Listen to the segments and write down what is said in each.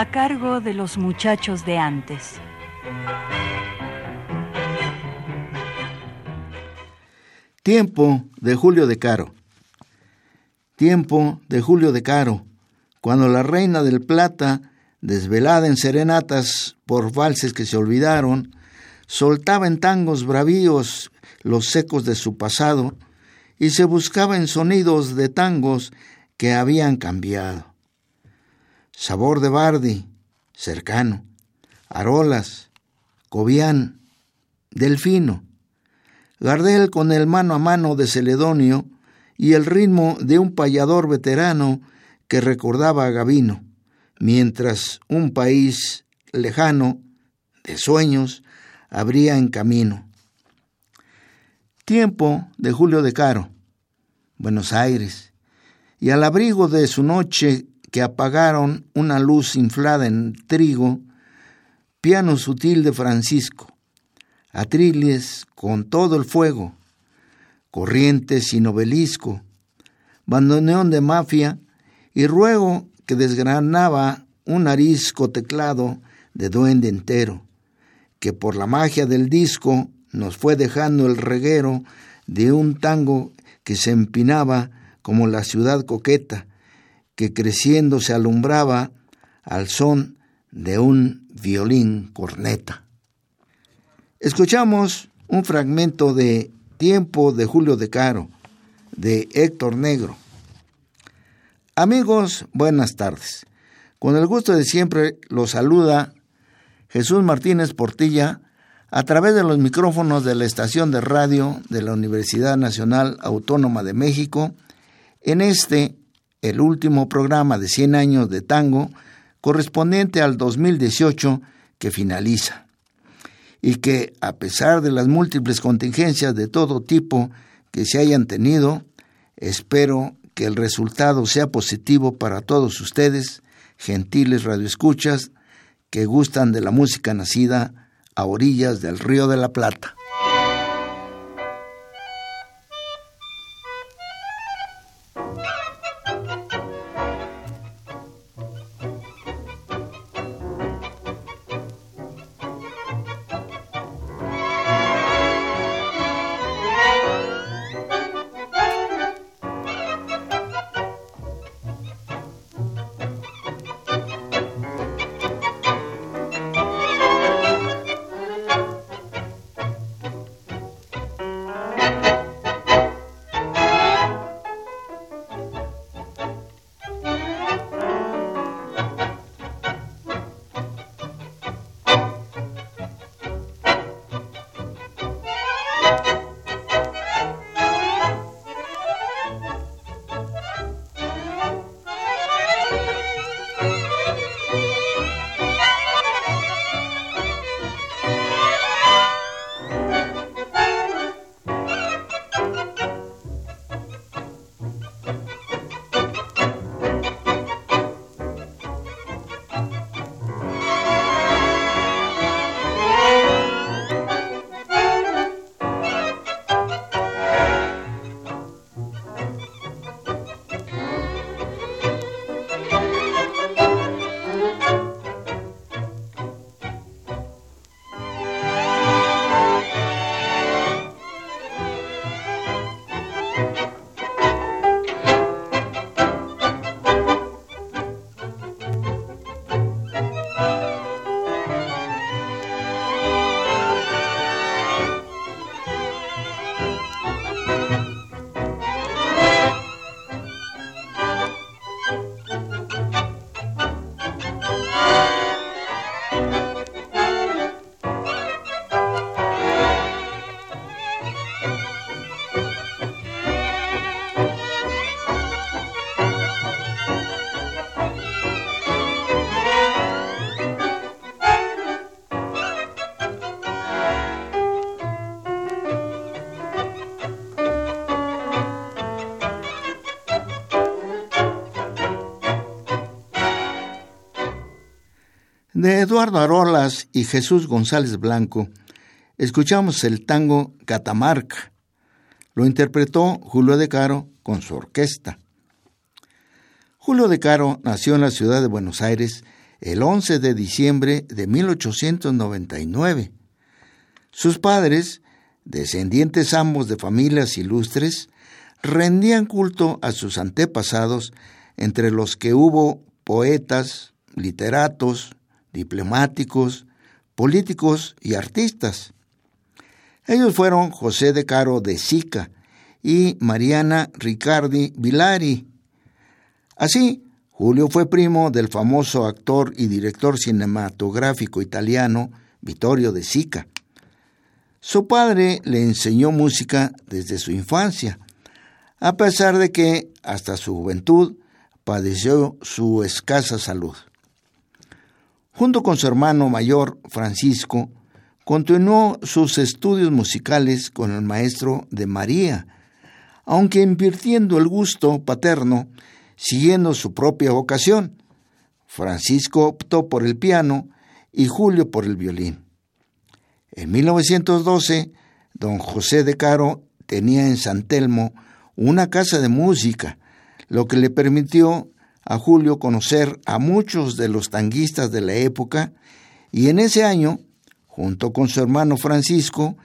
A cargo de los muchachos de antes. Tiempo de Julio de Caro. Tiempo de Julio de Caro, cuando la reina del Plata, desvelada en serenatas por valses que se olvidaron, soltaba en tangos bravíos los secos de su pasado y se buscaba en sonidos de tangos que habían cambiado sabor de Bardi, cercano, Arolas, Cobian, Delfino, Gardel con el mano a mano de Celedonio y el ritmo de un payador veterano que recordaba a Gavino, mientras un país lejano, de sueños, abría en camino. Tiempo de Julio de Caro, Buenos Aires, y al abrigo de su noche que apagaron una luz inflada en trigo, piano sutil de Francisco, atriles con todo el fuego, corrientes y novelisco, bandoneón de mafia y ruego que desgranaba un arisco teclado de duende entero, que por la magia del disco nos fue dejando el reguero de un tango que se empinaba como la ciudad coqueta, que creciendo se alumbraba al son de un violín corneta. Escuchamos un fragmento de Tiempo de Julio de Caro, de Héctor Negro. Amigos, buenas tardes. Con el gusto de siempre los saluda Jesús Martínez Portilla a través de los micrófonos de la estación de radio de la Universidad Nacional Autónoma de México en este el último programa de 100 años de tango correspondiente al 2018 que finaliza y que a pesar de las múltiples contingencias de todo tipo que se hayan tenido, espero que el resultado sea positivo para todos ustedes, gentiles radioescuchas, que gustan de la música nacida a orillas del Río de la Plata. De Eduardo Arolas y Jesús González Blanco, escuchamos el tango Catamarca. Lo interpretó Julio de Caro con su orquesta. Julio de Caro nació en la ciudad de Buenos Aires el 11 de diciembre de 1899. Sus padres, descendientes ambos de familias ilustres, rendían culto a sus antepasados, entre los que hubo poetas, literatos, diplomáticos, políticos y artistas. Ellos fueron José de Caro de Sica y Mariana Ricardi Vilari. Así, Julio fue primo del famoso actor y director cinematográfico italiano Vittorio de Sica. Su padre le enseñó música desde su infancia, a pesar de que hasta su juventud padeció su escasa salud. Junto con su hermano mayor, Francisco, continuó sus estudios musicales con el maestro de María, aunque invirtiendo el gusto paterno, siguiendo su propia vocación. Francisco optó por el piano y Julio por el violín. En 1912, don José de Caro tenía en San Telmo una casa de música, lo que le permitió a Julio conocer a muchos de los tanguistas de la época y en ese año, junto con su hermano Francisco,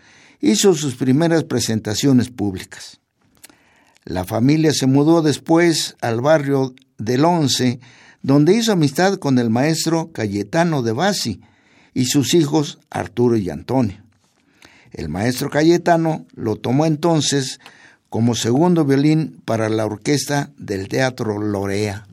hizo sus primeras presentaciones públicas. La familia se mudó después al barrio del Once, donde hizo amistad con el maestro Cayetano de Basi y sus hijos Arturo y Antonio. El maestro Cayetano lo tomó entonces como segundo violín para la orquesta del Teatro Lorea.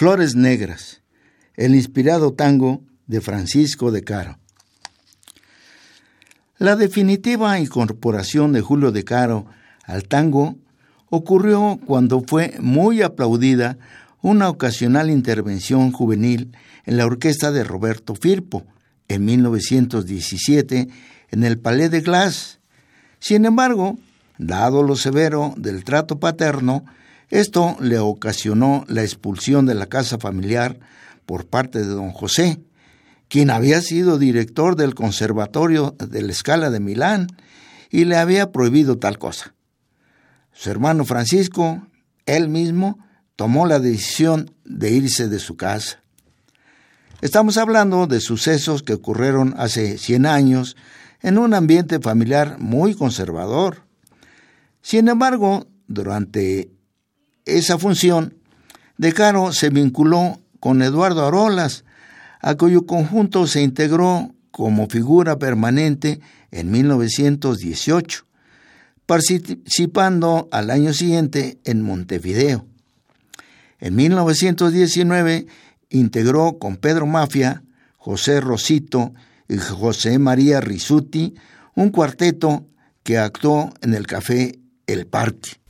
Flores Negras, el inspirado tango de Francisco de Caro. La definitiva incorporación de Julio de Caro al tango ocurrió cuando fue muy aplaudida una ocasional intervención juvenil en la orquesta de Roberto Firpo en 1917 en el Palais de Glace. Sin embargo, dado lo severo del trato paterno, esto le ocasionó la expulsión de la casa familiar por parte de don José, quien había sido director del Conservatorio de la Escala de Milán y le había prohibido tal cosa. Su hermano Francisco, él mismo, tomó la decisión de irse de su casa. Estamos hablando de sucesos que ocurrieron hace 100 años en un ambiente familiar muy conservador. Sin embargo, durante esa función, De Caro se vinculó con Eduardo Arolas, a cuyo conjunto se integró como figura permanente en 1918, participando al año siguiente en Montevideo. En 1919 integró con Pedro Mafia, José Rosito y José María Risuti un cuarteto que actuó en el café El Parque.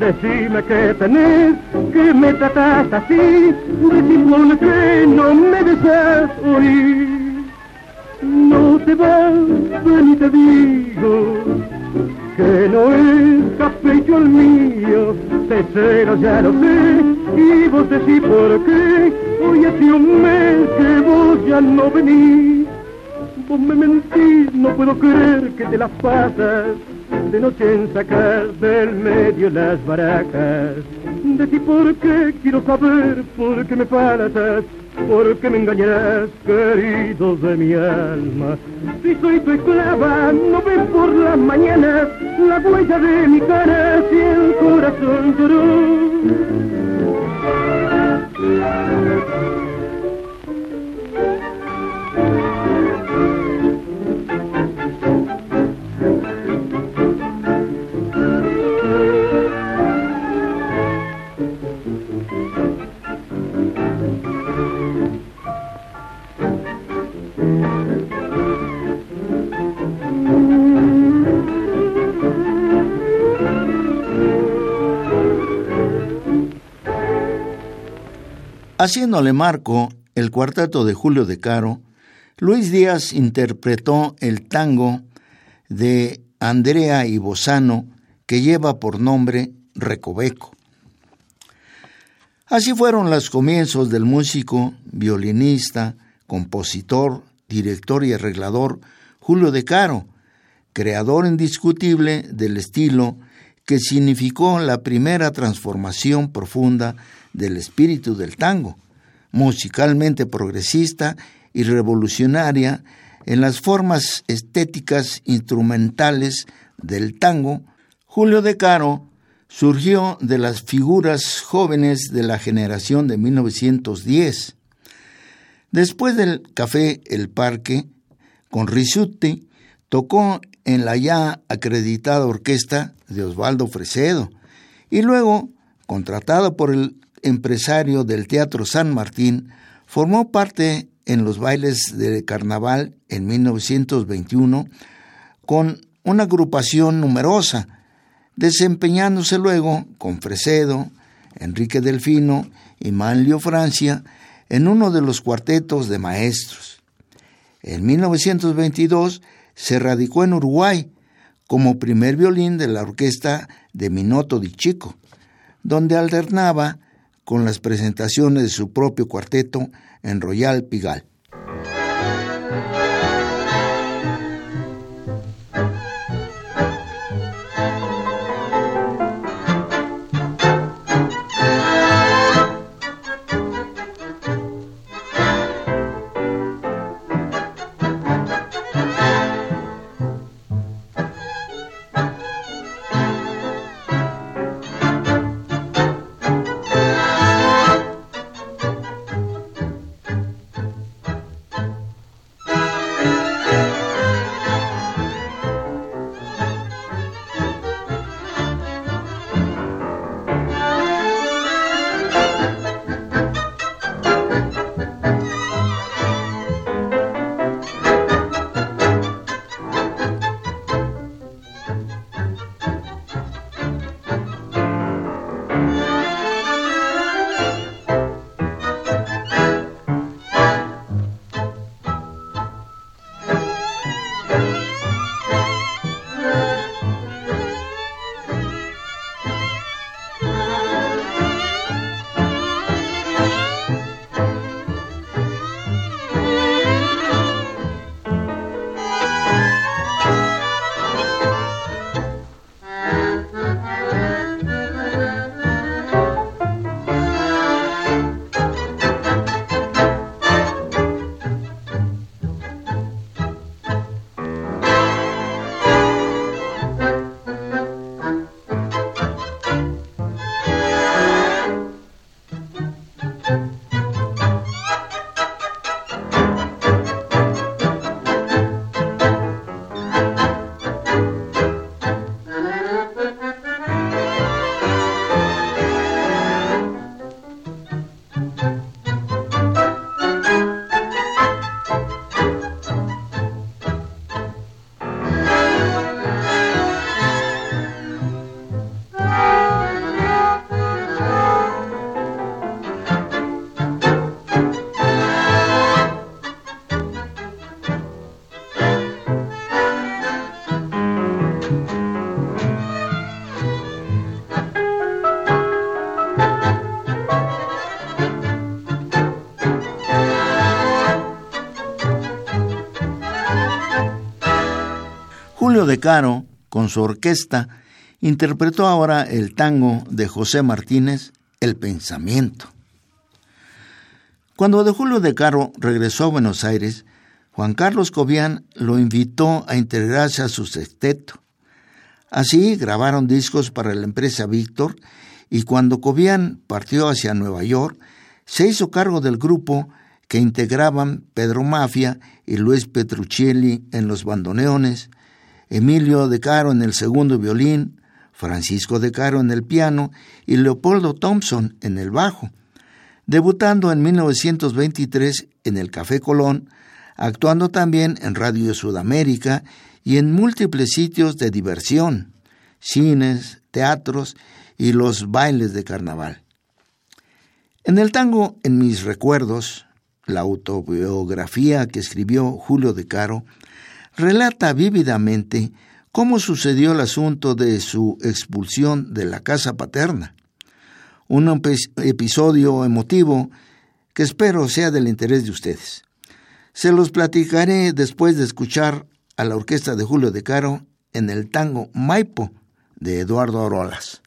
Decime que tenés, que me tratas así, decime que no me deseas oír. No te vas, ven y te digo, que no es capricho el mío, te cero ya lo sé, y vos decís por qué, hoy hace un mes que vos ya no venís. Vos me mentís, no puedo creer que te las pasas de noche en sacar del medio las baracas. De ti por qué quiero saber, por qué me faltas, por qué me engañarás, querido de mi alma. Si soy tu esclava, no ves por las mañanas la huella de mi cara, si el corazón lloró. Haciéndole marco el cuarteto de Julio de Caro, Luis Díaz interpretó el tango de Andrea y Bozano que lleva por nombre Recoveco. Así fueron los comienzos del músico, violinista, compositor, director y arreglador Julio de Caro, creador indiscutible del estilo que significó la primera transformación profunda del espíritu del tango, musicalmente progresista y revolucionaria en las formas estéticas instrumentales del tango, Julio de Caro surgió de las figuras jóvenes de la generación de 1910. Después del Café El Parque, con Risuti, tocó en la ya acreditada orquesta de Osvaldo Fresedo y luego, contratado por el empresario del Teatro San Martín, formó parte en los bailes de carnaval en 1921 con una agrupación numerosa, desempeñándose luego con Fresedo, Enrique Delfino y Manlio Francia en uno de los cuartetos de maestros. En 1922 se radicó en Uruguay como primer violín de la orquesta de Minoto di Chico donde alternaba con las presentaciones de su propio cuarteto en Royal Pigal. Julio de Caro, con su orquesta, interpretó ahora el tango de José Martínez, El Pensamiento. Cuando de Julio de Caro regresó a Buenos Aires, Juan Carlos Cobian lo invitó a integrarse a su sexteto. Así grabaron discos para la empresa Víctor y cuando Cobian partió hacia Nueva York, se hizo cargo del grupo que integraban Pedro Mafia y Luis Petruccelli en los bandoneones, Emilio de Caro en el segundo violín, Francisco de Caro en el piano y Leopoldo Thompson en el bajo, debutando en 1923 en el Café Colón, actuando también en Radio Sudamérica y en múltiples sitios de diversión, cines, teatros y los bailes de carnaval. En el tango En mis recuerdos, la autobiografía que escribió Julio de Caro, relata vívidamente cómo sucedió el asunto de su expulsión de la casa paterna. Un episodio emotivo que espero sea del interés de ustedes. Se los platicaré después de escuchar a la orquesta de Julio de Caro en el tango Maipo de Eduardo Orolas.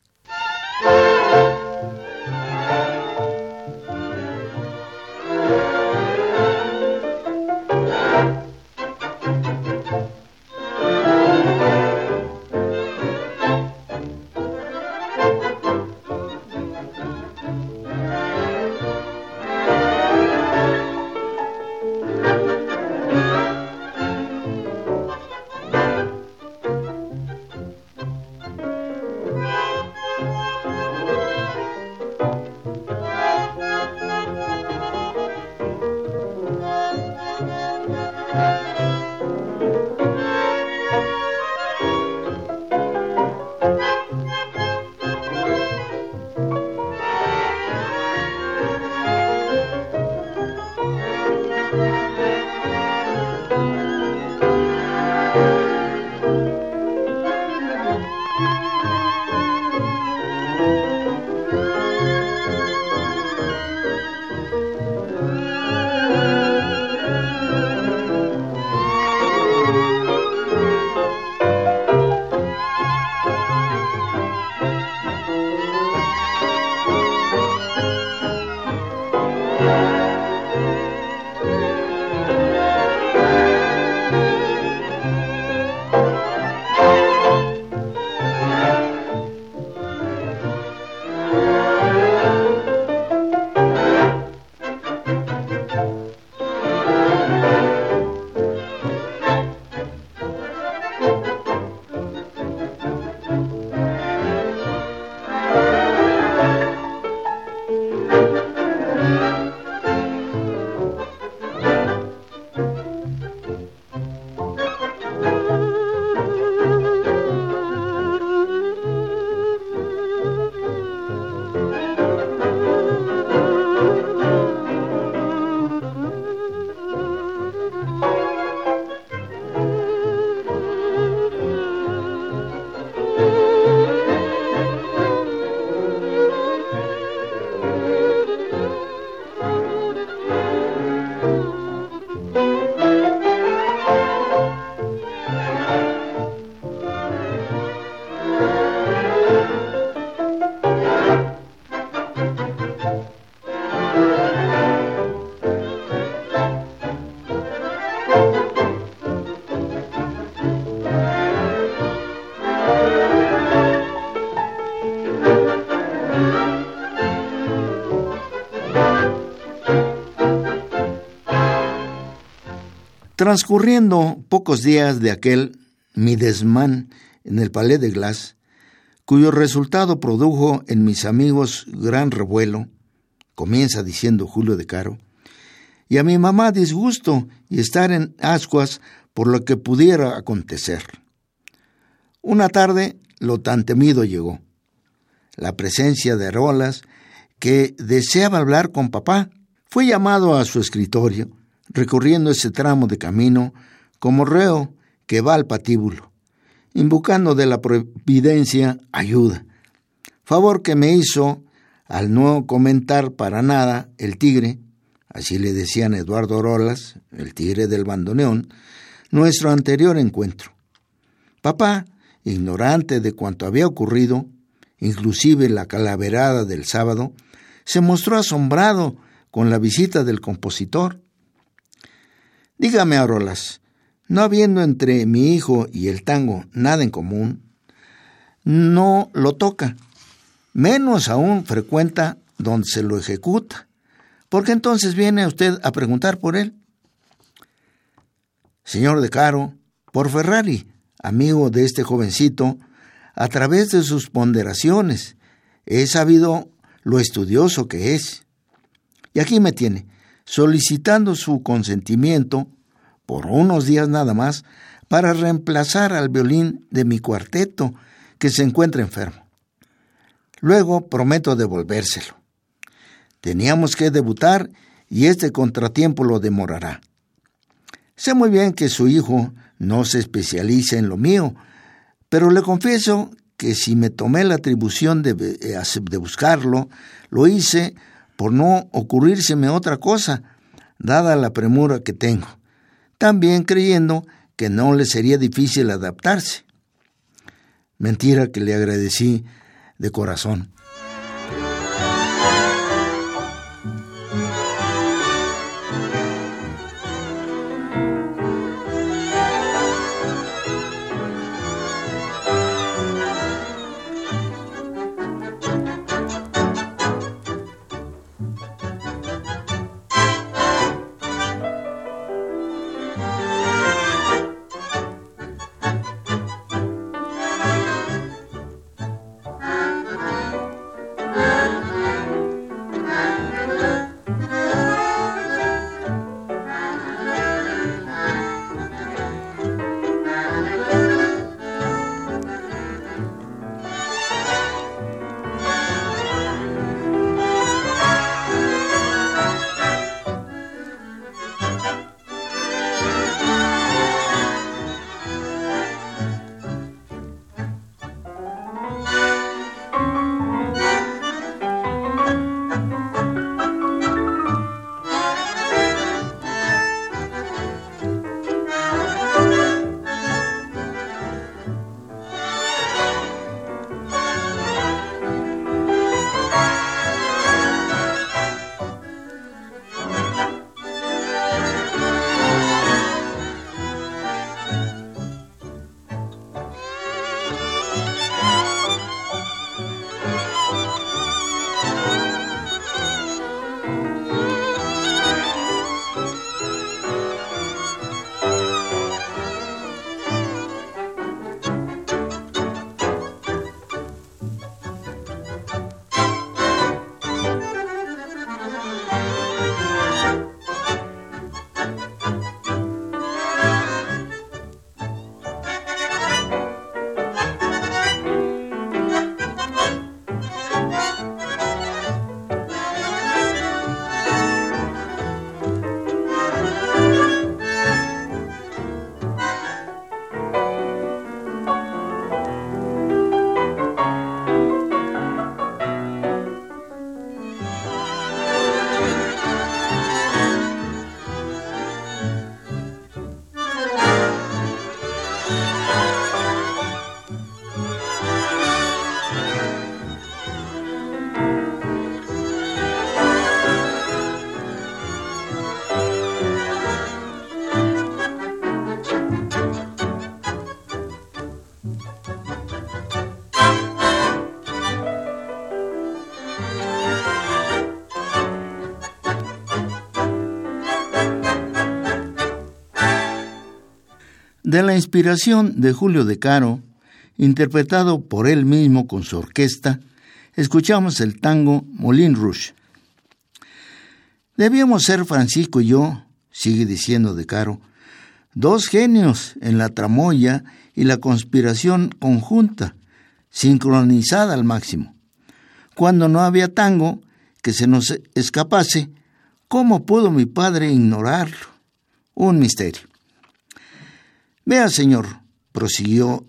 Transcurriendo pocos días de aquel mi desmán en el Palais de Glass, cuyo resultado produjo en mis amigos gran revuelo, comienza diciendo Julio de Caro, y a mi mamá disgusto y estar en ascuas por lo que pudiera acontecer. Una tarde lo tan temido llegó, la presencia de Rolas, que deseaba hablar con papá. Fue llamado a su escritorio, recorriendo ese tramo de camino como reo que va al patíbulo, invocando de la providencia ayuda. Favor que me hizo al no comentar para nada el tigre, así le decían Eduardo Rolas, el tigre del bandoneón, nuestro anterior encuentro. Papá, ignorante de cuanto había ocurrido, inclusive la calaverada del sábado, se mostró asombrado con la visita del compositor. Dígame, Arolas, no habiendo entre mi hijo y el tango nada en común, no lo toca, menos aún frecuenta donde se lo ejecuta, porque entonces viene usted a preguntar por él. Señor de Caro, por Ferrari, amigo de este jovencito, a través de sus ponderaciones, he sabido lo estudioso que es. Y aquí me tiene, solicitando su consentimiento, por unos días nada más, para reemplazar al violín de mi cuarteto, que se encuentra enfermo. Luego prometo devolvérselo. Teníamos que debutar y este contratiempo lo demorará. Sé muy bien que su hijo no se especializa en lo mío, pero le confieso que si me tomé la atribución de, eh, de buscarlo, lo hice por no ocurrírseme otra cosa, dada la premura que tengo, también creyendo que no le sería difícil adaptarse. Mentira que le agradecí de corazón. De la inspiración de Julio de Caro, interpretado por él mismo con su orquesta, escuchamos el tango Molin Rouge. Debíamos ser Francisco y yo, sigue diciendo de Caro, dos genios en la tramoya y la conspiración conjunta, sincronizada al máximo. Cuando no había tango que se nos escapase, ¿cómo pudo mi padre ignorarlo? Un misterio. Vea, señor, prosiguió,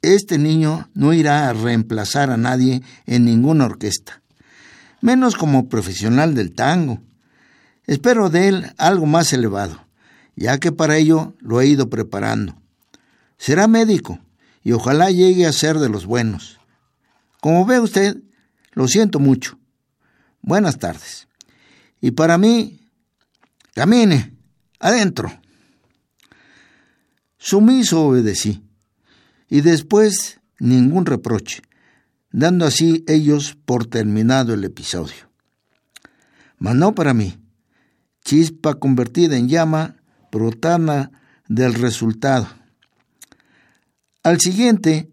este niño no irá a reemplazar a nadie en ninguna orquesta, menos como profesional del tango. Espero de él algo más elevado, ya que para ello lo he ido preparando. Será médico y ojalá llegue a ser de los buenos. Como ve usted, lo siento mucho. Buenas tardes. Y para mí, camine, adentro. Sumiso obedecí, y después ningún reproche, dando así ellos por terminado el episodio. Mas no para mí, chispa convertida en llama, brotana del resultado. Al siguiente,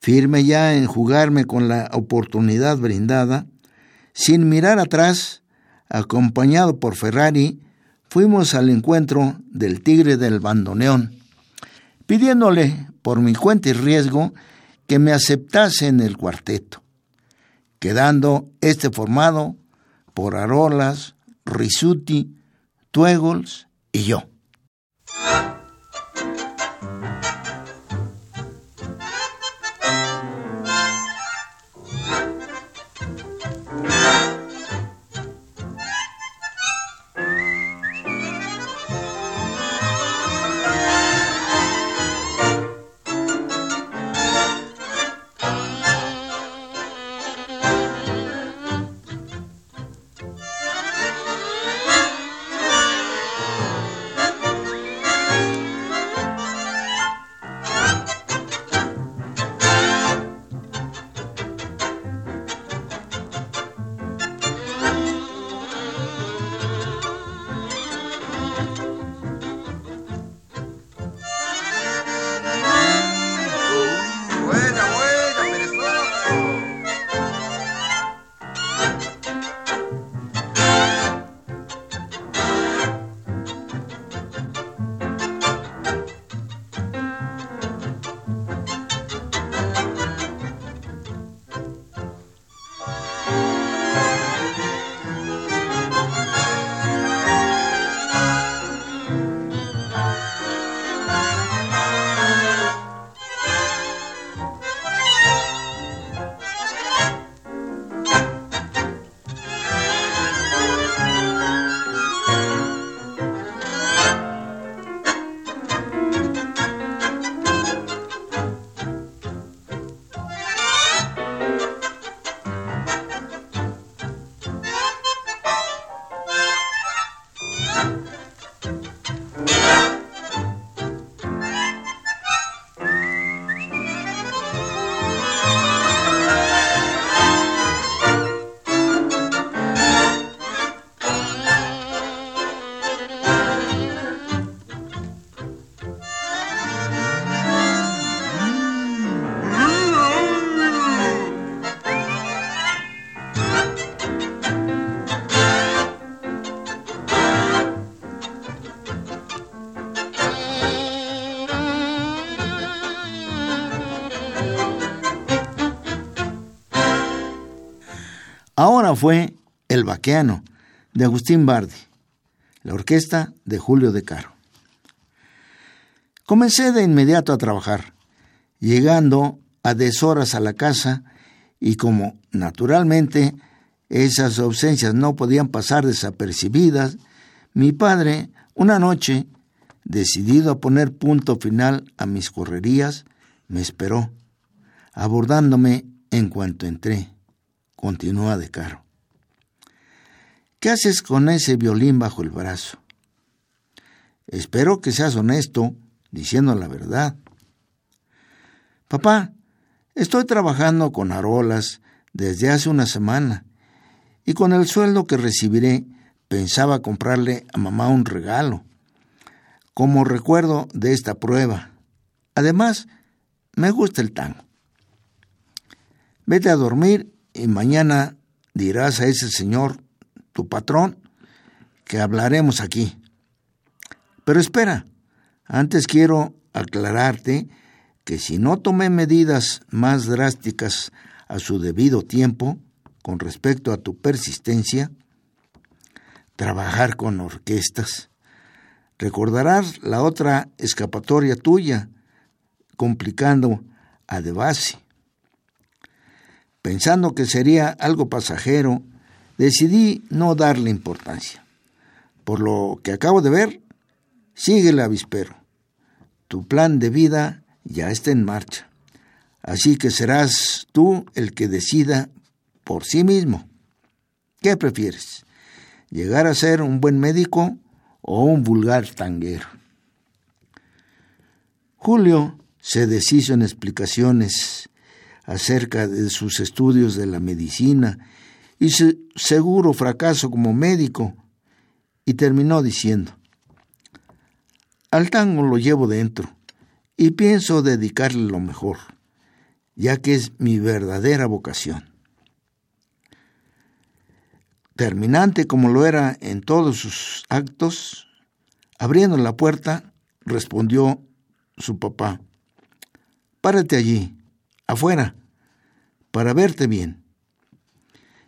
firme ya en jugarme con la oportunidad brindada, sin mirar atrás, acompañado por Ferrari, fuimos al encuentro del tigre del bandoneón, pidiéndole, por mi cuenta y riesgo, que me aceptase en el cuarteto, quedando este formado por Arolas, Risuti, Tuegols y yo. Ahora fue El Vaqueano, de Agustín Bardi, la orquesta de Julio de Caro. Comencé de inmediato a trabajar, llegando a deshoras a la casa y como naturalmente esas ausencias no podían pasar desapercibidas, mi padre, una noche, decidido a poner punto final a mis correrías, me esperó, abordándome en cuanto entré. Continúa de caro. ¿Qué haces con ese violín bajo el brazo? Espero que seas honesto, diciendo la verdad. Papá, estoy trabajando con Arolas desde hace una semana y con el sueldo que recibiré pensaba comprarle a mamá un regalo. como recuerdo de esta prueba. Además, me gusta el tango. Vete a dormir y mañana dirás a ese señor, tu patrón, que hablaremos aquí. Pero espera, antes quiero aclararte que si no tomé medidas más drásticas a su debido tiempo con respecto a tu persistencia, trabajar con orquestas, recordarás la otra escapatoria tuya, complicando a De base. Pensando que sería algo pasajero, decidí no darle importancia. Por lo que acabo de ver, sigue el avispero. Tu plan de vida ya está en marcha. Así que serás tú el que decida por sí mismo. ¿Qué prefieres? ¿Llegar a ser un buen médico o un vulgar tanguero? Julio se deshizo en explicaciones acerca de sus estudios de la medicina y su seguro fracaso como médico, y terminó diciendo, al tango lo llevo dentro y pienso dedicarle lo mejor, ya que es mi verdadera vocación. Terminante como lo era en todos sus actos, abriendo la puerta, respondió su papá, párate allí, afuera, para verte bien.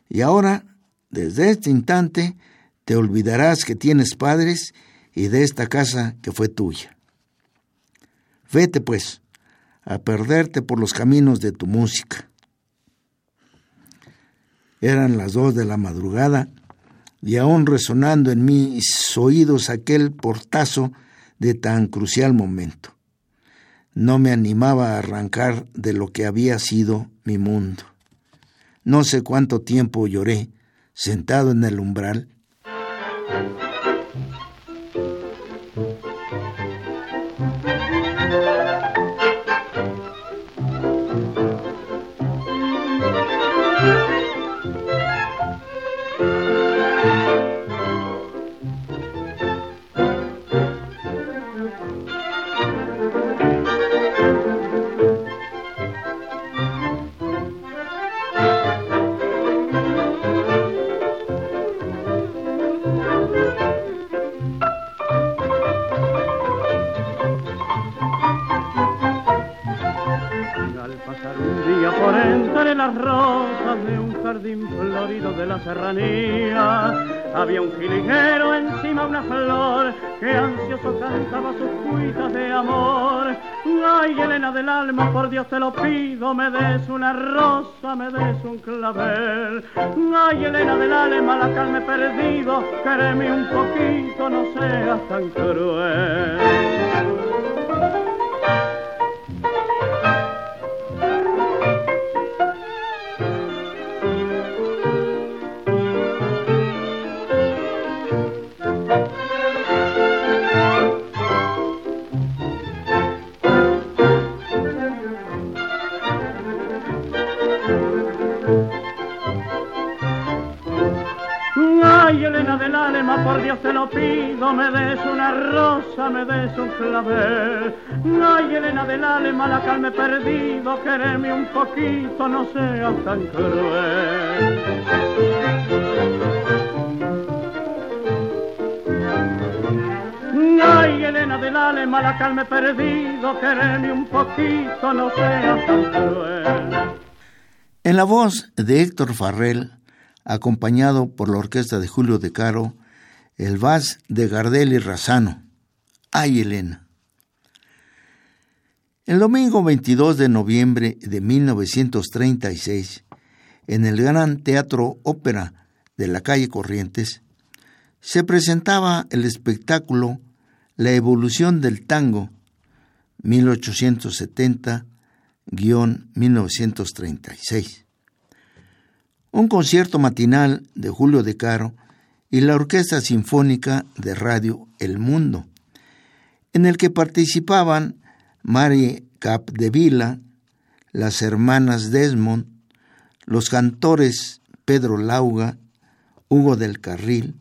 Y ahora, desde este instante, te olvidarás que tienes padres y de esta casa que fue tuya. Vete, pues, a perderte por los caminos de tu música. Eran las dos de la madrugada y aún resonando en mis oídos aquel portazo de tan crucial momento. No me animaba a arrancar de lo que había sido mi mundo. No sé cuánto tiempo lloré, sentado en el umbral, Jiliguero encima una flor que ansioso cantaba sus cuitas de amor. Ay, Elena del alma, por Dios te lo pido, me des una rosa, me des un clavel. Ay, Elena del alma, la calma he perdido, quereme un poquito, no seas tan cruel. Me des una rosa, me des un clavel. Ay, Elena del alma, la calme perdido, quereme un poquito, no seas tan cruel. Ay, Elena del alma, la calme perdido, quereme un poquito, no seas tan cruel. En la voz de Héctor Farrell, acompañado por la orquesta de Julio De Caro, el vals de Gardel y Razano. ¡Ay, Elena! El domingo 22 de noviembre de 1936, en el Gran Teatro Ópera de la calle Corrientes, se presentaba el espectáculo La evolución del tango 1870-1936. Un concierto matinal de Julio de Caro y la Orquesta Sinfónica de Radio El Mundo, en el que participaban Mari Capdevila, las hermanas Desmond, los cantores Pedro Lauga, Hugo del Carril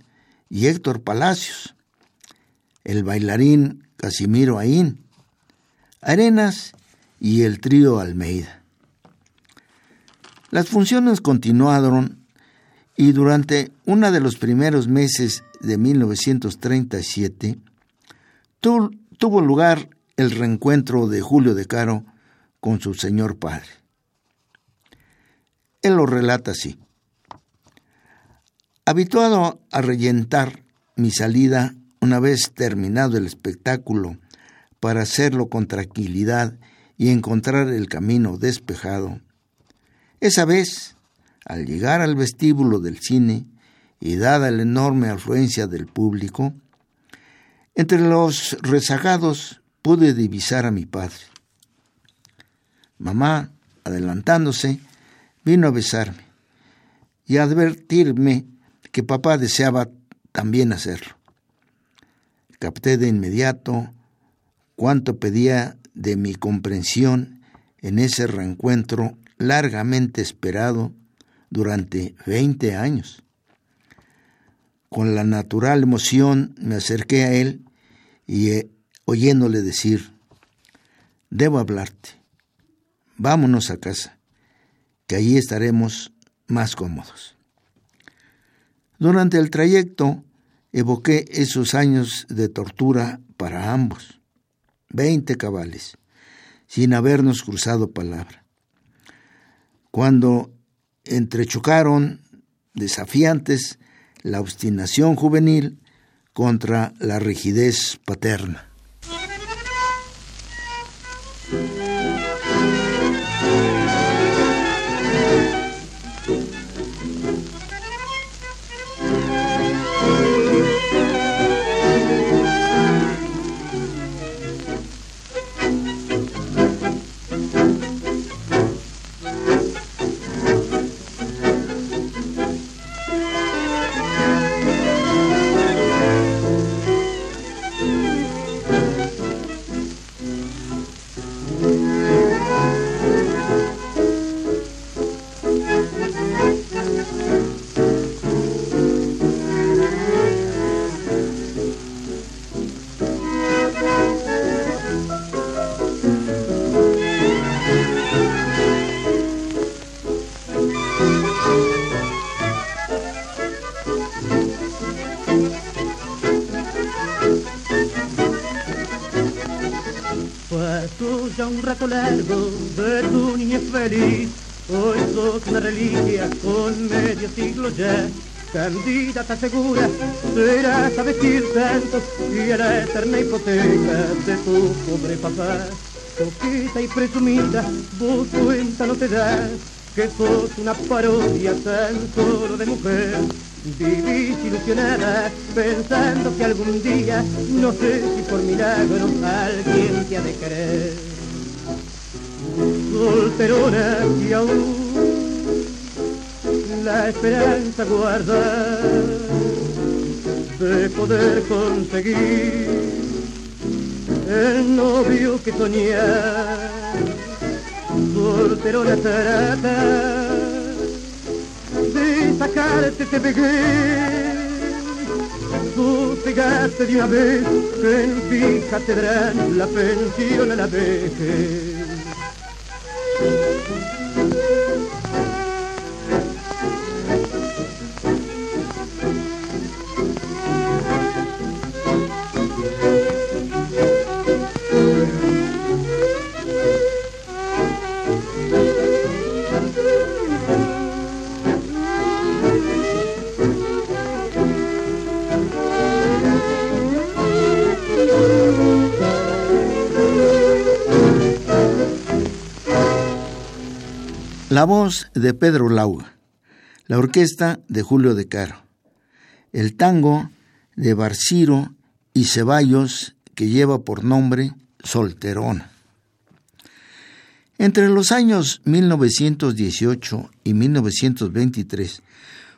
y Héctor Palacios. el bailarín Casimiro Aín, Arenas y el trío Almeida. Las funciones continuaron y durante uno de los primeros meses de 1937 tuvo lugar el reencuentro de Julio de Caro con su señor padre. Él lo relata así. Habituado a reyentar mi salida una vez terminado el espectáculo para hacerlo con tranquilidad y encontrar el camino despejado, esa vez, al llegar al vestíbulo del cine y dada la enorme afluencia del público, entre los rezagados pude divisar a mi padre. Mamá, adelantándose, vino a besarme y advertirme que papá deseaba también hacerlo. Capté de inmediato cuánto pedía de mi comprensión en ese reencuentro largamente esperado durante veinte años. Con la natural emoción me acerqué a él y eh, oyéndole decir, debo hablarte, vámonos a casa, que allí estaremos más cómodos. Durante el trayecto evoqué esos años de tortura para ambos, veinte cabales, sin habernos cruzado palabra. Cuando entrechocaron desafiantes la obstinación juvenil contra la rigidez paterna. Largo de tu niñez feliz. Hoy sos una reliquia con medio siglo ya. Candida te asegura, serás a vestir tanto y a la eterna hipoteca de tu pobre papá. Poquita y presumida, vos cuenta no te das que sos una parodia tan solo de mujer. Vivís ilusionada pensando que algún día, no sé si por milagro, alguien te ha de querer solterona y aún la esperanza guarda de poder conseguir el novio que soñar. Solterona trata de sacarte te pegué sosegarte de una vez que en fija te darán la pensión a la vejez. Thank you. La voz de Pedro Lauga, la orquesta de Julio de Caro, el tango de Barciro y Ceballos que lleva por nombre Solterona. Entre los años 1918 y 1923,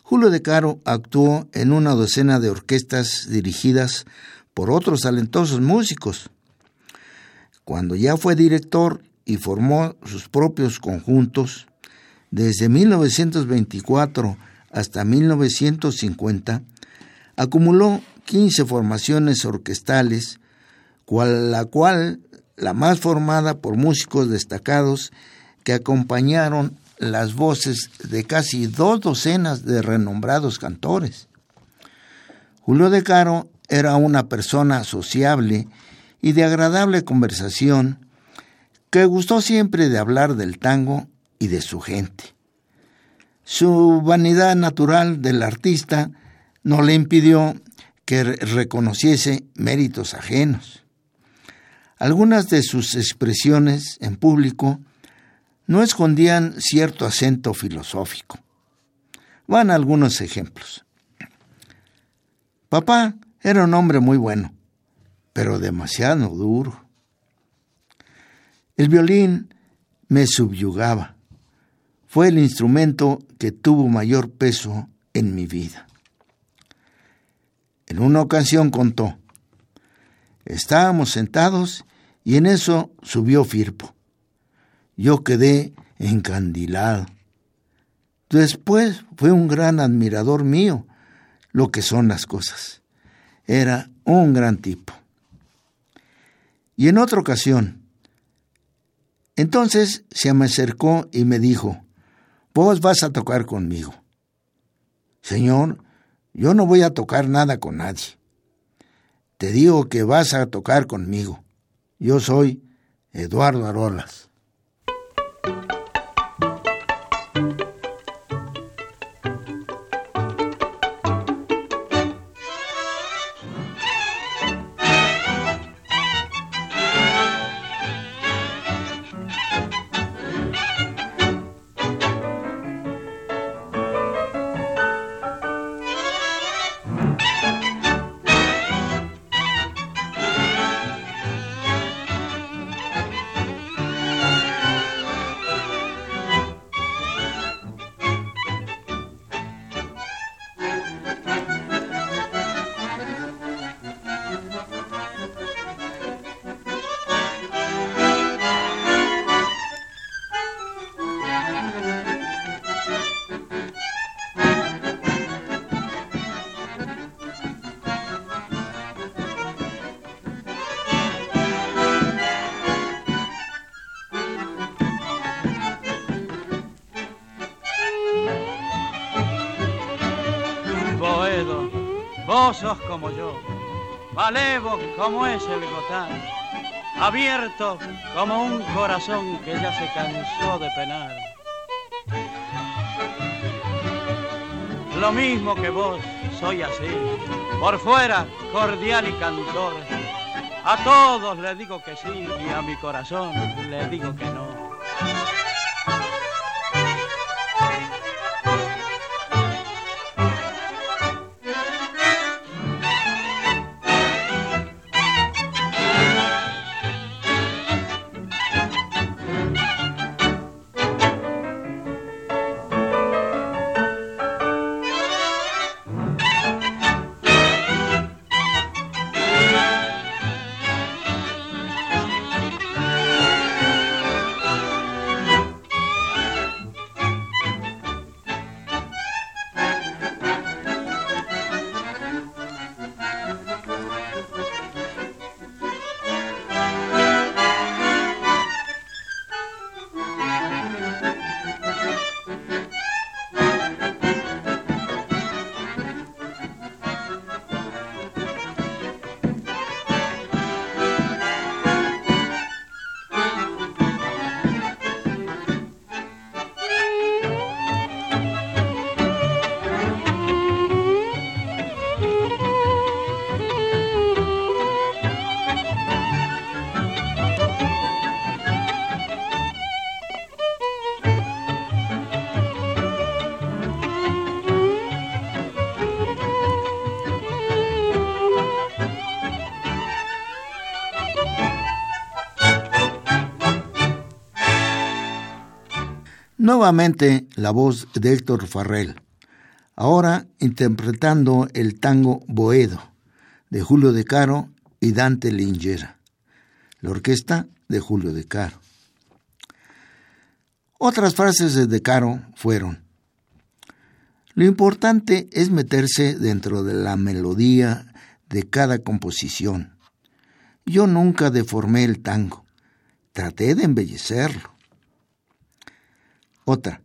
Julio de Caro actuó en una docena de orquestas dirigidas por otros talentosos músicos. Cuando ya fue director y formó sus propios conjuntos, desde 1924 hasta 1950, acumuló 15 formaciones orquestales, cual, la cual la más formada por músicos destacados que acompañaron las voces de casi dos docenas de renombrados cantores. Julio de Caro era una persona sociable y de agradable conversación que gustó siempre de hablar del tango y de su gente. Su vanidad natural del artista no le impidió que reconociese méritos ajenos. Algunas de sus expresiones en público no escondían cierto acento filosófico. Van algunos ejemplos. Papá era un hombre muy bueno, pero demasiado duro. El violín me subyugaba. Fue el instrumento que tuvo mayor peso en mi vida. En una ocasión contó, estábamos sentados y en eso subió Firpo. Yo quedé encandilado. Después fue un gran admirador mío, lo que son las cosas. Era un gran tipo. Y en otra ocasión, entonces se me acercó y me dijo, vos vas a tocar conmigo. Señor, yo no voy a tocar nada con nadie. Te digo que vas a tocar conmigo. Yo soy Eduardo Arolas. Como yo, malevo como es el gotán, abierto como un corazón que ya se cansó de penar. Lo mismo que vos, soy así, por fuera cordial y cantor. A todos le digo que sí y a mi corazón le digo que no. Nuevamente la voz de Héctor Farrell, ahora interpretando el tango Boedo de Julio de Caro y Dante Lingera, la orquesta de Julio de Caro. Otras frases de De Caro fueron, lo importante es meterse dentro de la melodía de cada composición. Yo nunca deformé el tango, traté de embellecerlo. Otra.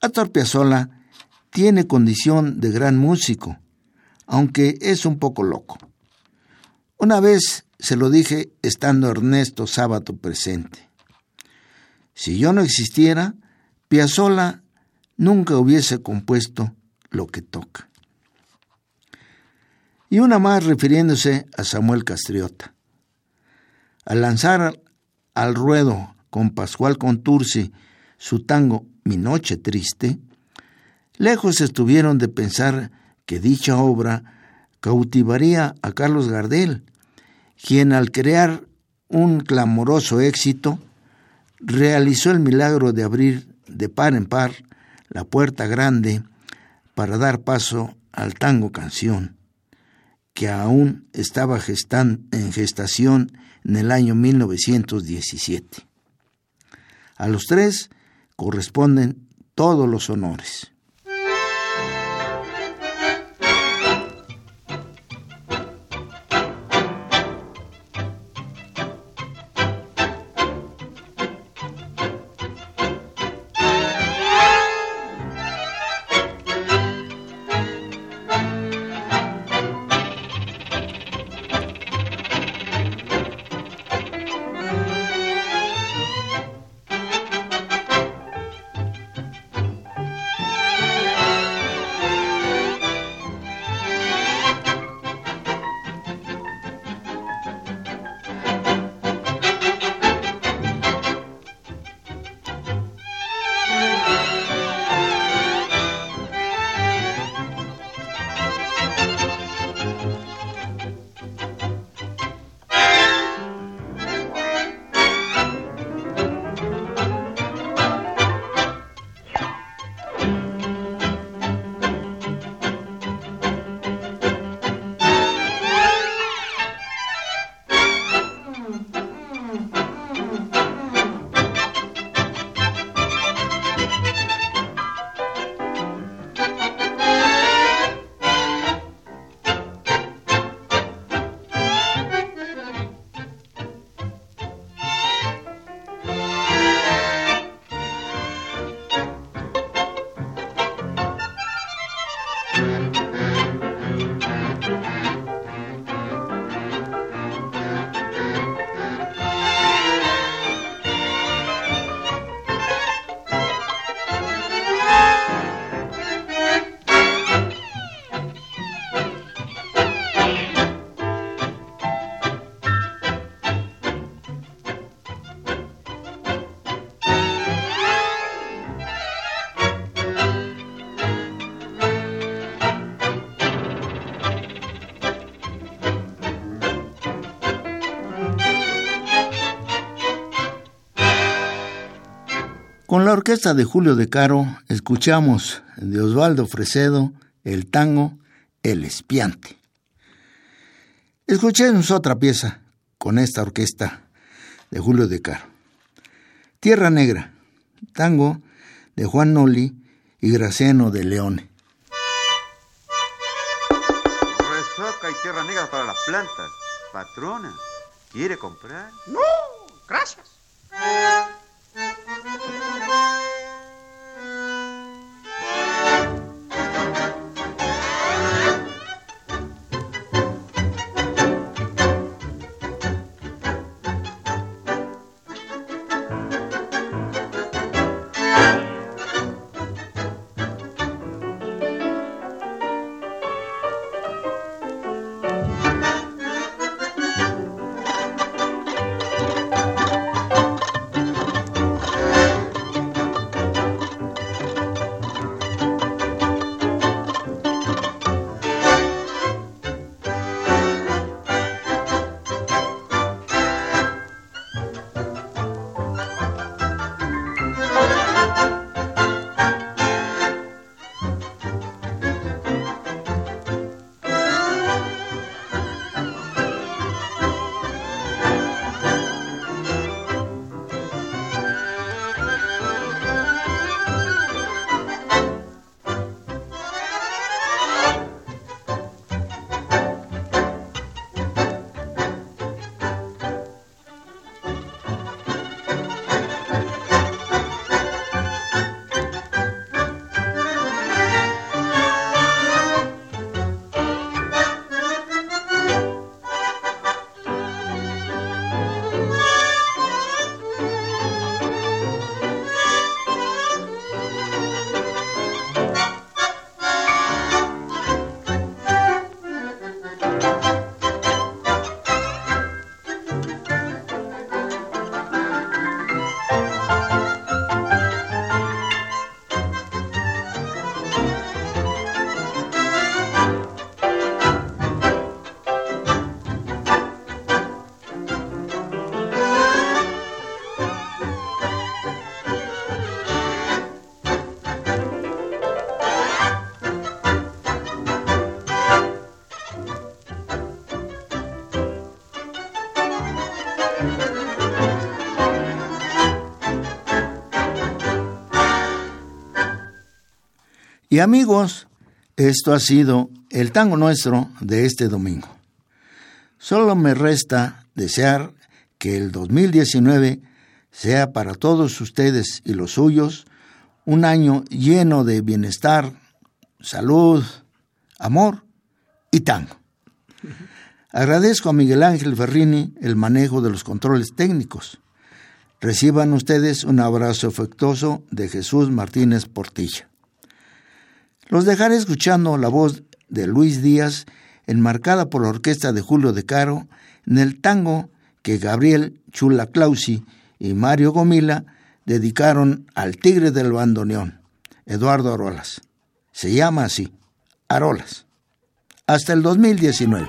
Astor Piazzolla tiene condición de gran músico, aunque es un poco loco. Una vez se lo dije estando Ernesto Sábato presente. Si yo no existiera, Piazzolla nunca hubiese compuesto lo que toca. Y una más refiriéndose a Samuel Castriota. Al lanzar al ruedo con Pascual Contursi su tango Mi Noche Triste, lejos estuvieron de pensar que dicha obra cautivaría a Carlos Gardel, quien al crear un clamoroso éxito, realizó el milagro de abrir de par en par la puerta grande para dar paso al tango canción, que aún estaba en gestación en el año 1917. A los tres corresponden todos los honores. Con la orquesta de Julio de Caro escuchamos de Osvaldo Fresedo el tango El Espiante. Escuchemos otra pieza con esta orquesta de Julio de Caro. Tierra Negra, tango de Juan Noli y Graciano de Leone. Resaca y tierra negra para las plantas. Patrona, ¿quiere comprar? No, gracias. Thank you. Amigos, esto ha sido el tango nuestro de este domingo. Solo me resta desear que el 2019 sea para todos ustedes y los suyos un año lleno de bienestar, salud, amor y tango. Agradezco a Miguel Ángel Ferrini el manejo de los controles técnicos. Reciban ustedes un abrazo afectuoso de Jesús Martínez Portilla. Los dejaré escuchando la voz de Luis Díaz, enmarcada por la orquesta de Julio de Caro, en el tango que Gabriel Chula Clausi y Mario Gomila dedicaron al tigre del bandoneón, Eduardo Arolas. Se llama así, Arolas. Hasta el 2019.